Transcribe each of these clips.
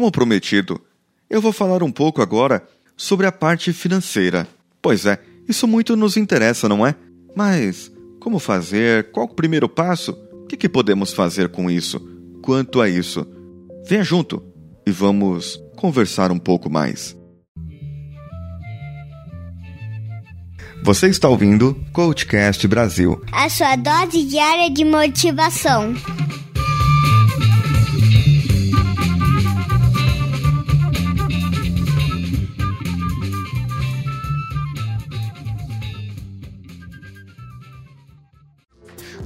como prometido, eu vou falar um pouco agora sobre a parte financeira. Pois é, isso muito nos interessa, não é? Mas como fazer? Qual o primeiro passo? O que, que podemos fazer com isso? Quanto a isso? Venha junto e vamos conversar um pouco mais. Você está ouvindo Coachcast Brasil a sua dose diária de motivação.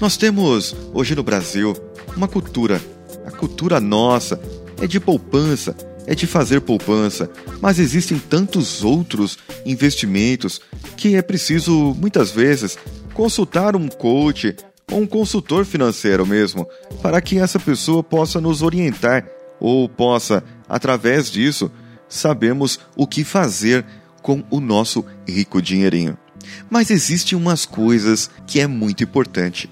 Nós temos hoje no Brasil uma cultura, a cultura nossa é de poupança, é de fazer poupança, mas existem tantos outros investimentos que é preciso muitas vezes consultar um coach ou um consultor financeiro mesmo, para que essa pessoa possa nos orientar ou possa, através disso, sabermos o que fazer com o nosso rico dinheirinho. Mas existem umas coisas que é muito importante.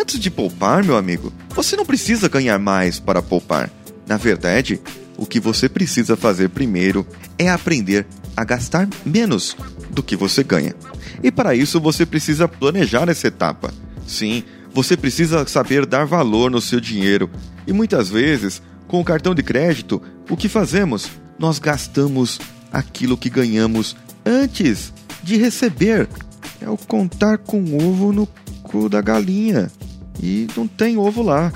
Antes de poupar, meu amigo, você não precisa ganhar mais para poupar. Na verdade, o que você precisa fazer primeiro é aprender a gastar menos do que você ganha. E para isso você precisa planejar essa etapa. Sim, você precisa saber dar valor no seu dinheiro. E muitas vezes, com o cartão de crédito, o que fazemos? Nós gastamos aquilo que ganhamos antes de receber. É o contar com ovo no cu da galinha. E não tem ovo lá.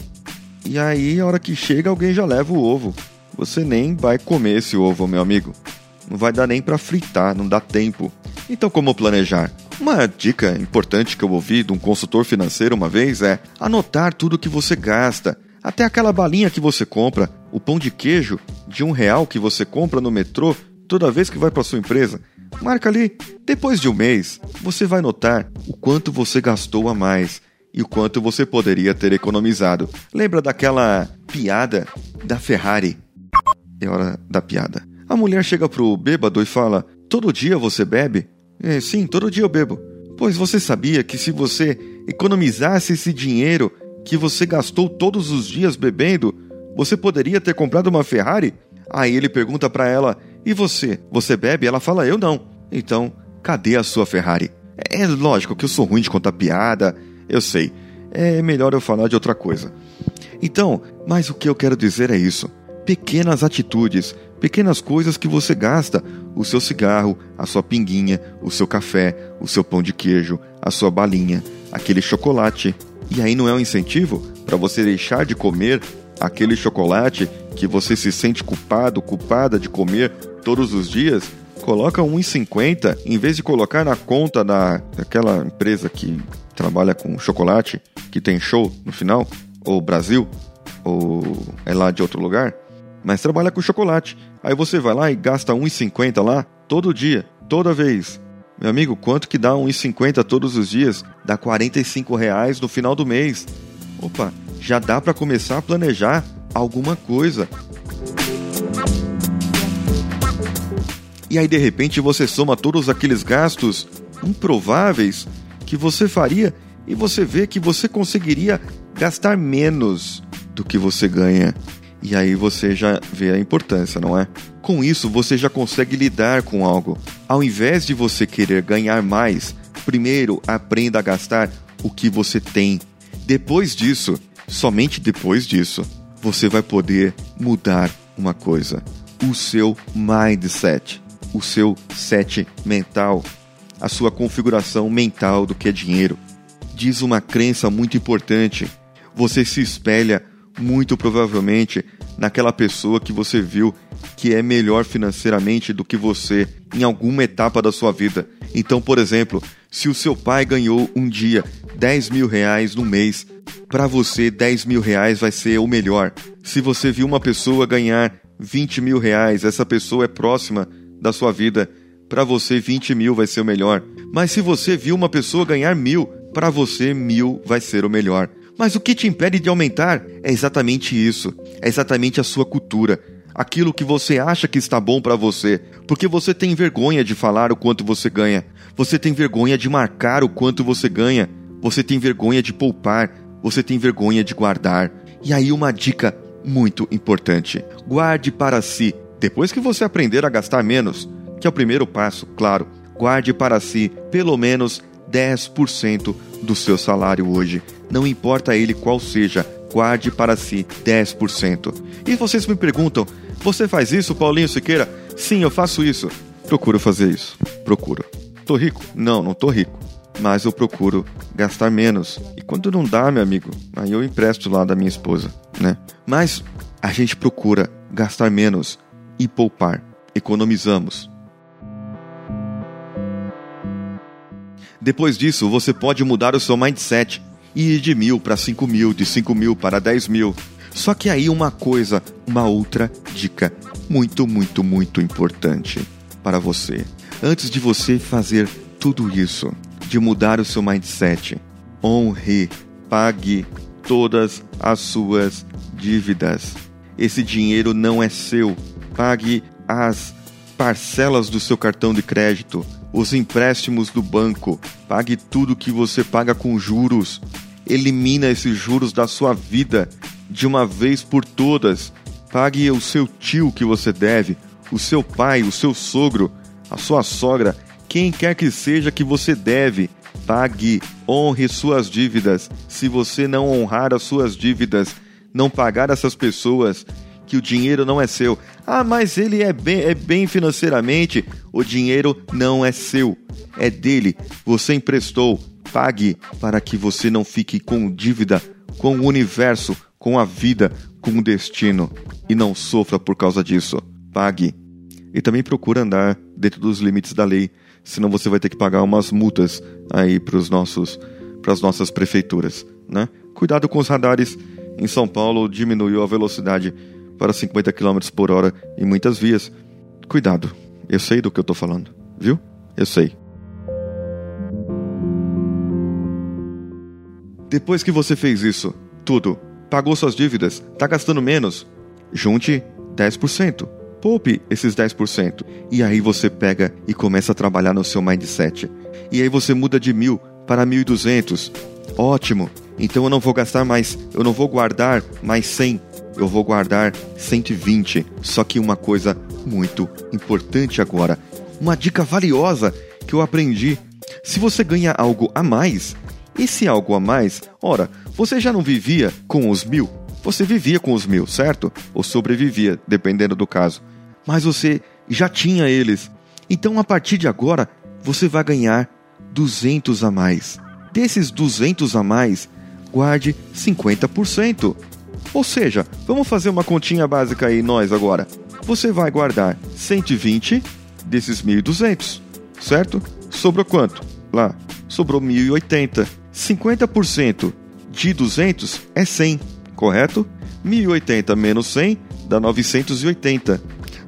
E aí, a hora que chega, alguém já leva o ovo. Você nem vai comer esse ovo, meu amigo. Não vai dar nem para fritar, não dá tempo. Então, como planejar? Uma dica importante que eu ouvi de um consultor financeiro uma vez é anotar tudo que você gasta, até aquela balinha que você compra, o pão de queijo de um real que você compra no metrô toda vez que vai para sua empresa. Marca ali. Depois de um mês, você vai notar o quanto você gastou a mais e o quanto você poderia ter economizado. Lembra daquela piada da Ferrari? É hora da piada. A mulher chega pro bêbado e fala: Todo dia você bebe? É, sim, todo dia eu bebo. Pois você sabia que se você economizasse esse dinheiro que você gastou todos os dias bebendo, você poderia ter comprado uma Ferrari? Aí ele pergunta para ela: E você? Você bebe? Ela fala: Eu não. Então, cadê a sua Ferrari? É lógico que eu sou ruim de contar piada, eu sei. É melhor eu falar de outra coisa. Então, mas o que eu quero dizer é isso. Pequenas atitudes, pequenas coisas que você gasta: o seu cigarro, a sua pinguinha, o seu café, o seu pão de queijo, a sua balinha, aquele chocolate. E aí não é um incentivo para você deixar de comer aquele chocolate que você se sente culpado, culpada de comer todos os dias? Coloca 1,50 em vez de colocar na conta da, daquela empresa que trabalha com chocolate, que tem show no final, ou Brasil, ou é lá de outro lugar, mas trabalha com chocolate. Aí você vai lá e gasta 1,50 lá todo dia, toda vez. Meu amigo, quanto que dá 1,50 todos os dias? Dá 45 reais no final do mês. Opa, já dá para começar a planejar alguma coisa. E aí de repente você soma todos aqueles gastos improváveis que você faria e você vê que você conseguiria gastar menos do que você ganha. E aí você já vê a importância, não é? Com isso você já consegue lidar com algo. Ao invés de você querer ganhar mais, primeiro aprenda a gastar o que você tem. Depois disso, somente depois disso, você vai poder mudar uma coisa: o seu mindset, o seu set mental a sua configuração mental do que é dinheiro. Diz uma crença muito importante. Você se espelha muito provavelmente naquela pessoa que você viu que é melhor financeiramente do que você em alguma etapa da sua vida. Então, por exemplo, se o seu pai ganhou um dia 10 mil reais no mês, para você 10 mil reais vai ser o melhor. Se você viu uma pessoa ganhar 20 mil reais, essa pessoa é próxima da sua vida para você 20 mil vai ser o melhor. Mas se você viu uma pessoa ganhar mil, para você mil vai ser o melhor. Mas o que te impede de aumentar é exatamente isso. É exatamente a sua cultura. Aquilo que você acha que está bom para você, porque você tem vergonha de falar o quanto você ganha, você tem vergonha de marcar o quanto você ganha, você tem vergonha de poupar, você tem vergonha de guardar. E aí, uma dica muito importante. Guarde para si. Depois que você aprender a gastar menos, que é o primeiro passo, claro, guarde para si pelo menos 10% do seu salário hoje. Não importa ele qual seja, guarde para si 10%. E vocês me perguntam: você faz isso, Paulinho Siqueira? Sim, eu faço isso. Procuro fazer isso. Procuro. Tô rico? Não, não tô rico. Mas eu procuro gastar menos. E quando não dá, meu amigo, aí eu empresto lá da minha esposa, né? Mas a gente procura gastar menos e poupar. Economizamos. Depois disso, você pode mudar o seu mindset e ir de mil para cinco mil, de cinco mil para dez mil. Só que aí uma coisa, uma outra dica muito, muito, muito importante para você. Antes de você fazer tudo isso, de mudar o seu mindset, honre, pague todas as suas dívidas. Esse dinheiro não é seu. Pague as parcelas do seu cartão de crédito, os empréstimos do banco, pague tudo que você paga com juros. Elimina esses juros da sua vida de uma vez por todas. Pague o seu tio que você deve, o seu pai, o seu sogro, a sua sogra, quem quer que seja que você deve. Pague, honre suas dívidas. Se você não honrar as suas dívidas, não pagar essas pessoas, que o dinheiro não é seu. Ah, mas ele é bem, é bem financeiramente. O dinheiro não é seu, é dele. Você emprestou. Pague para que você não fique com dívida com o universo, com a vida, com o destino e não sofra por causa disso. Pague. E também procure andar dentro dos limites da lei, senão você vai ter que pagar umas multas aí para os nossos para as nossas prefeituras, né? Cuidado com os radares. Em São Paulo diminuiu a velocidade para 50 km por hora em muitas vias. Cuidado, eu sei do que eu estou falando, viu? Eu sei. Depois que você fez isso, tudo, pagou suas dívidas, está gastando menos, junte 10%. Poupe esses 10%. E aí você pega e começa a trabalhar no seu mindset. E aí você muda de mil para 1.200. Ótimo! Então eu não vou gastar mais, eu não vou guardar mais 100, eu vou guardar 120. Só que uma coisa muito importante agora, uma dica valiosa que eu aprendi. Se você ganha algo a mais, esse algo a mais, ora, você já não vivia com os mil? Você vivia com os mil, certo? Ou sobrevivia, dependendo do caso. Mas você já tinha eles. Então, a partir de agora, você vai ganhar 200 a mais. Desses 200 a mais, guarde 50%. Ou seja, vamos fazer uma continha básica aí nós agora. Você vai guardar 120 desses 1.200, certo? Sobrou quanto? Lá, sobrou 1.080. 50% de 200 é 100, correto? 1.080 menos 100 dá 980.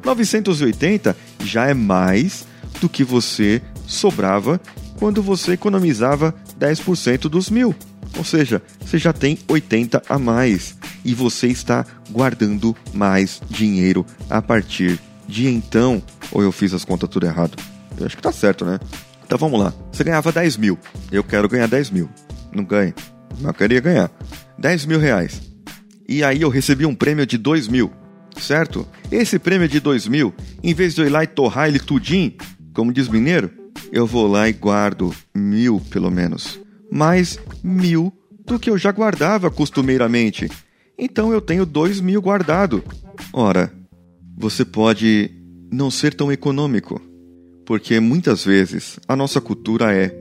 980 já é mais do que você sobrava quando você economizava 10% dos mil. Ou seja, você já tem 80 a mais e você está guardando mais dinheiro a partir de então. Ou eu fiz as contas tudo errado? Eu acho que tá certo, né? Então vamos lá. Você ganhava 10 mil. Eu quero ganhar 10 mil. Não ganho. Mas eu queria ganhar. 10 mil reais. E aí eu recebi um prêmio de 2 mil. Certo? Esse prêmio de 2 mil, em vez de eu ir lá e torrar ele tudinho, como diz mineiro, eu vou lá e guardo mil pelo menos mais mil do que eu já guardava costumeiramente. Então eu tenho dois mil guardado. Ora, você pode não ser tão econômico, porque muitas vezes a nossa cultura é.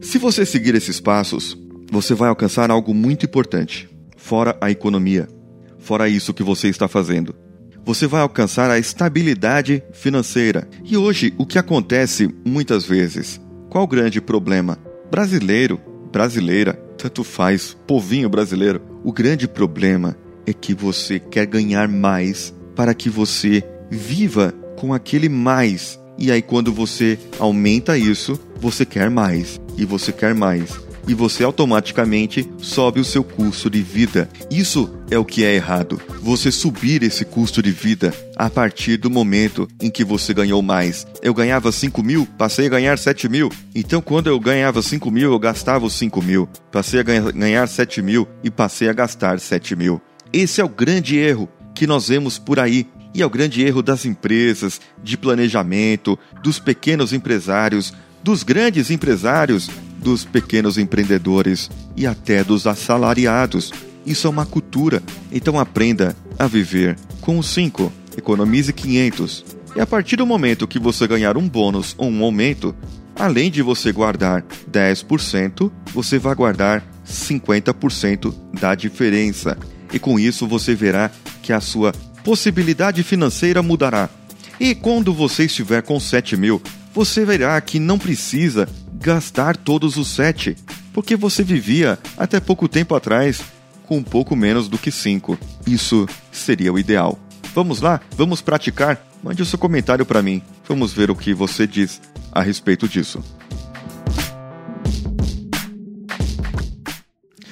Se você seguir esses passos, você vai alcançar algo muito importante, fora a economia, fora isso que você está fazendo você vai alcançar a estabilidade financeira. E hoje, o que acontece muitas vezes? Qual o grande problema? Brasileiro, brasileira, tanto faz, povinho brasileiro. O grande problema é que você quer ganhar mais para que você viva com aquele mais. E aí, quando você aumenta isso, você quer mais, e você quer mais, e você automaticamente sobe o seu custo de vida. Isso é o que é errado. Você subir esse custo de vida a partir do momento em que você ganhou mais. Eu ganhava 5 mil, passei a ganhar 7 mil. Então, quando eu ganhava 5 mil, eu gastava os 5 mil. Passei a ganhar 7 mil e passei a gastar 7 mil. Esse é o grande erro que nós vemos por aí. E é o grande erro das empresas, de planejamento, dos pequenos empresários, dos grandes empresários, dos pequenos empreendedores e até dos assalariados. Isso é uma cultura, então aprenda a viver com os 5. Economize 500. E a partir do momento que você ganhar um bônus ou um aumento, além de você guardar 10%, você vai guardar 50% da diferença. E com isso você verá que a sua possibilidade financeira mudará. E quando você estiver com 7 mil, você verá que não precisa gastar todos os 7, porque você vivia até pouco tempo atrás com um pouco menos do que 5. Isso seria o ideal. Vamos lá? Vamos praticar? Mande o seu comentário para mim. Vamos ver o que você diz a respeito disso.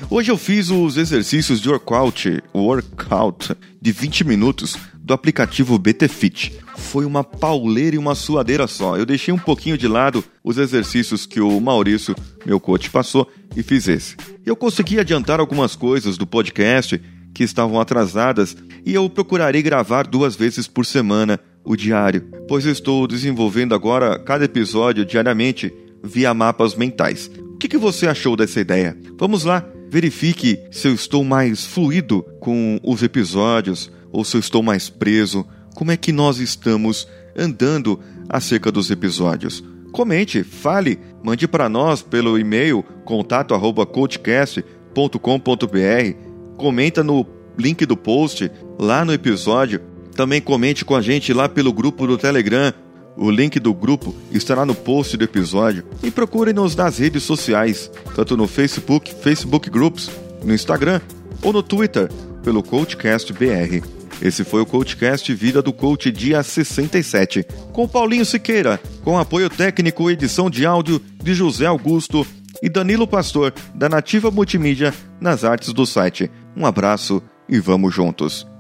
Hoje eu fiz os exercícios de workout, workout de 20 minutos do aplicativo BTFit. Foi uma pauleira e uma suadeira só. Eu deixei um pouquinho de lado os exercícios que o Maurício, meu coach, passou e fiz esse. Eu consegui adiantar algumas coisas do podcast que estavam atrasadas e eu procurarei gravar duas vezes por semana o diário, pois estou desenvolvendo agora cada episódio diariamente via mapas mentais. O que, que você achou dessa ideia? Vamos lá, verifique se eu estou mais fluido com os episódios ou se eu estou mais preso? Como é que nós estamos andando acerca dos episódios? Comente, fale, mande para nós pelo e-mail contato@coachcast.com.br. Comenta no link do post lá no episódio. Também comente com a gente lá pelo grupo do Telegram. O link do grupo estará no post do episódio. E procure-nos nas redes sociais, tanto no Facebook, Facebook Groups, no Instagram ou no Twitter, pelo CoachCast BR. Esse foi o CoachCast Vida do Coach dia 67, com Paulinho Siqueira, com apoio técnico e edição de áudio de José Augusto e Danilo Pastor, da Nativa Multimídia, nas artes do site. Um abraço e vamos juntos!